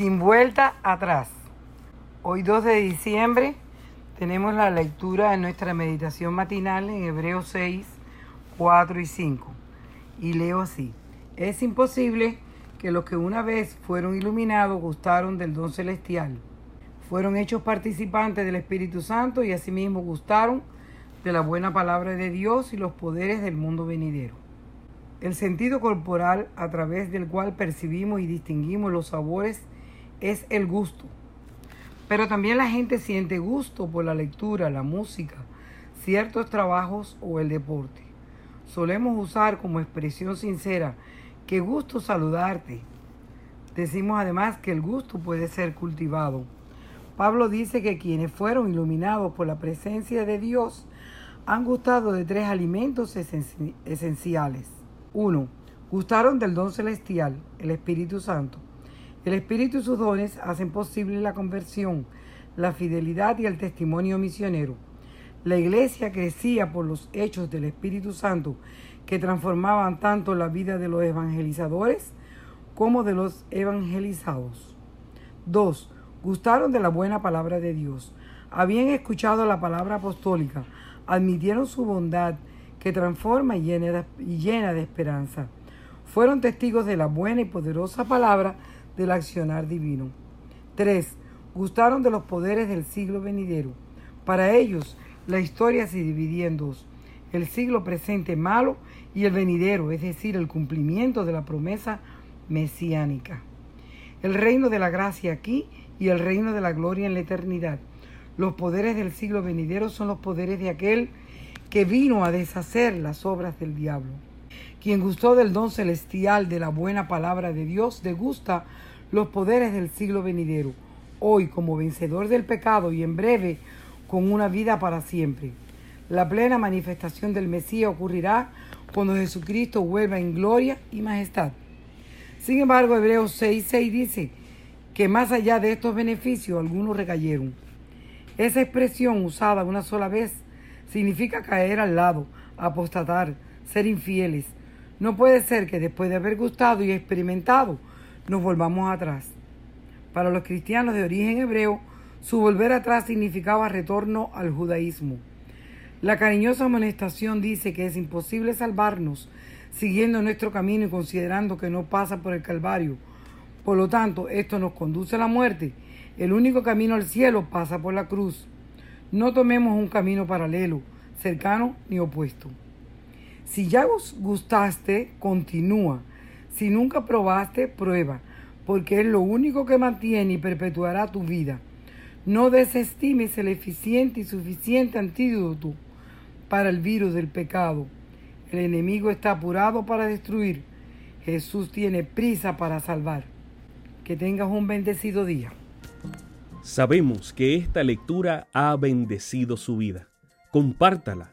Sin vuelta atrás. Hoy 2 de diciembre tenemos la lectura de nuestra meditación matinal en Hebreos 6, 4 y 5. Y leo así. Es imposible que los que una vez fueron iluminados gustaron del don celestial. Fueron hechos participantes del Espíritu Santo y asimismo gustaron de la buena palabra de Dios y los poderes del mundo venidero. El sentido corporal a través del cual percibimos y distinguimos los sabores es el gusto. Pero también la gente siente gusto por la lectura, la música, ciertos trabajos o el deporte. Solemos usar como expresión sincera, qué gusto saludarte. Decimos además que el gusto puede ser cultivado. Pablo dice que quienes fueron iluminados por la presencia de Dios han gustado de tres alimentos esenciales 1. Gustaron del don celestial, el Espíritu Santo. El Espíritu y sus dones hacen posible la conversión, la fidelidad y el testimonio misionero. La iglesia crecía por los hechos del Espíritu Santo que transformaban tanto la vida de los evangelizadores como de los evangelizados. 2. Gustaron de la buena palabra de Dios. Habían escuchado la palabra apostólica, admitieron su bondad que transforma y llena, de, esperanza. Fueron testigos de la buena y poderosa palabra del accionar divino. 3. Gustaron de los poderes del siglo venidero. Para ellos, la historia se dividía en dos. El siglo presente malo y el venidero, es decir, el cumplimiento de la promesa mesiánica. El reino de la gracia aquí y el reino de la gloria en la eternidad. Los poderes del siglo venidero son los poderes de aquel que vino a deshacer las obras del diablo. Quien gustó del don celestial de la buena palabra de Dios, degusta los poderes del siglo venidero, hoy como vencedor del pecado y en breve con una vida para siempre. La plena manifestación del Mesías ocurrirá cuando Jesucristo vuelva en gloria y majestad. Sin embargo, Hebreos 6:6 dice que más allá de estos beneficios, algunos recayeron. Esa expresión usada una sola vez significa caer al lado, apostatar, ser infieles. No puede ser que después de haber gustado y experimentado nos volvamos atrás. Para los cristianos de origen hebreo, su volver atrás significaba retorno al judaísmo. La cariñosa amonestación dice que es imposible salvarnos siguiendo nuestro camino y considerando que no pasa por el Calvario. Por lo tanto, esto nos conduce a la muerte. El único camino al cielo pasa por la cruz. No tomemos un camino paralelo, cercano ni opuesto. Si ya gustaste, continúa. Si nunca probaste, prueba, porque es lo único que mantiene y perpetuará tu vida. No desestimes el eficiente y suficiente antídoto para el virus del pecado. El enemigo está apurado para destruir. Jesús tiene prisa para salvar. Que tengas un bendecido día. Sabemos que esta lectura ha bendecido su vida. Compártala,